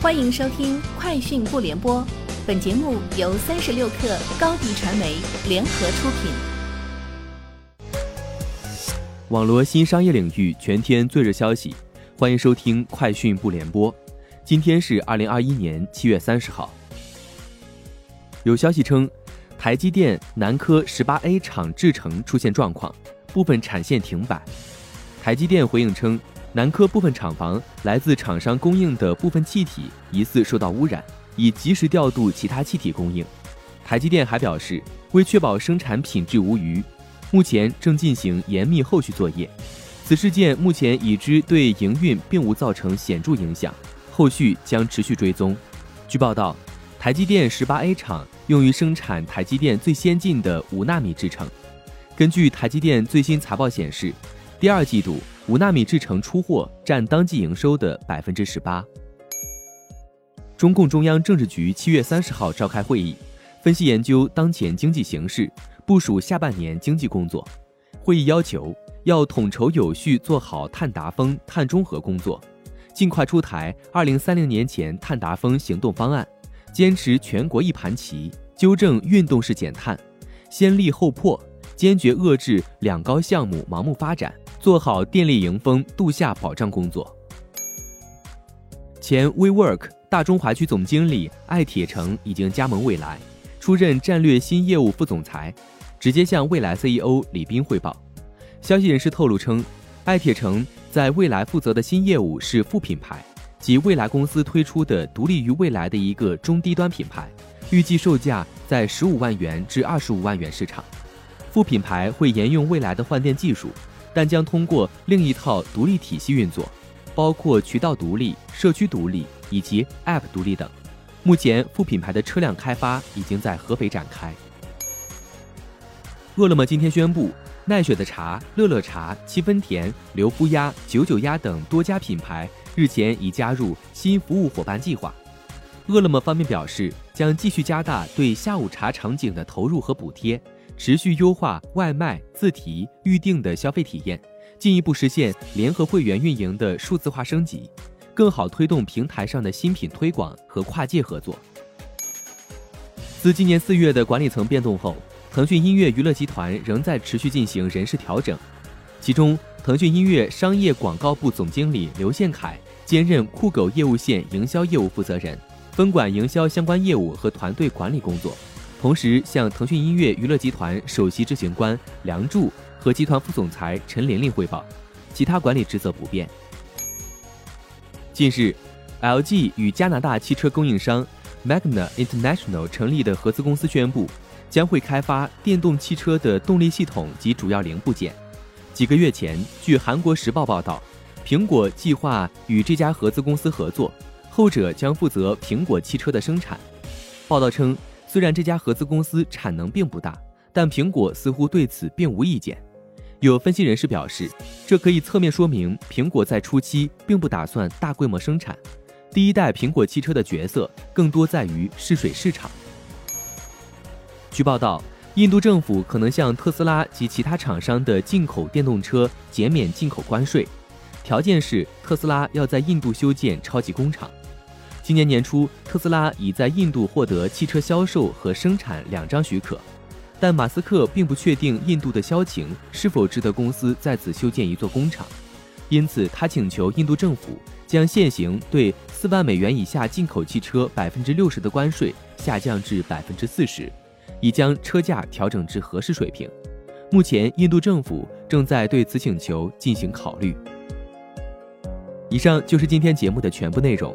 欢迎收听《快讯不联播》，本节目由三十六克高低传媒联合出品。网罗新商业领域全天最热消息，欢迎收听《快讯不联播》。今天是二零二一年七月三十号。有消息称，台积电南科十八 A 厂制程出现状况，部分产线停摆。台积电回应称。南科部分厂房来自厂商供应的部分气体疑似受到污染，已及时调度其他气体供应。台积电还表示，为确保生产品质无虞，目前正进行严密后续作业。此事件目前已知对营运并无造成显著影响，后续将持续追踪。据报道，台积电十八 A 厂用于生产台积电最先进的五纳米制程。根据台积电最新财报显示，第二季度。五纳米制程出货占当季营收的百分之十八。中共中央政治局七月三十号召开会议，分析研究当前经济形势，部署下半年经济工作。会议要求要统筹有序做好碳达峰、碳中和工作，尽快出台二零三零年前碳达峰行动方案，坚持全国一盘棋，纠正运动式减碳，先立后破，坚决遏制两高项目盲目发展。做好电力迎峰度夏保障工作。前 WeWork 大中华区总经理艾铁成已经加盟未来，出任战略新业务副总裁，直接向未来 CEO 李斌汇报。消息人士透露称，艾铁成在未来负责的新业务是副品牌，即未来公司推出的独立于未来的一个中低端品牌，预计售价在十五万元至二十五万元市场。副品牌会沿用未来的换电技术。但将通过另一套独立体系运作，包括渠道独立、社区独立以及 App 独立等。目前副品牌的车辆开发已经在合肥展开。饿了么今天宣布，奈雪的茶、乐乐茶、七分甜、刘夫鸭、九九鸭等多家品牌日前已加入新服务伙伴计划。饿了么方面表示，将继续加大对下午茶场景的投入和补贴。持续优化外卖自提预订的消费体验，进一步实现联合会员运营的数字化升级，更好推动平台上的新品推广和跨界合作。自今年四月的管理层变动后，腾讯音乐娱乐集团仍在持续进行人事调整，其中，腾讯音乐商业广告部总经理刘宪凯兼任酷狗业务线营销业务负责人，分管营销相关业务和团队管理工作。同时，向腾讯音乐娱乐集团首席执行官梁祝和集团副总裁陈琳琳汇报，其他管理职责不变。近日，LG 与加拿大汽车供应商 Magna International 成立的合资公司宣布，将会开发电动汽车的动力系统及主要零部件。几个月前，据韩国时报报道，苹果计划与这家合资公司合作，后者将负责苹果汽车的生产。报道称。虽然这家合资公司产能并不大，但苹果似乎对此并无意见。有分析人士表示，这可以侧面说明苹果在初期并不打算大规模生产。第一代苹果汽车的角色更多在于试水市场。据报道，印度政府可能向特斯拉及其他厂商的进口电动车减免进口关税，条件是特斯拉要在印度修建超级工厂。今年年初，特斯拉已在印度获得汽车销售和生产两张许可，但马斯克并不确定印度的销情是否值得公司在此修建一座工厂，因此他请求印度政府将现行对四万美元以下进口汽车百分之六十的关税下降至百分之四十，以将车价调整至合适水平。目前，印度政府正在对此请求进行考虑。以上就是今天节目的全部内容。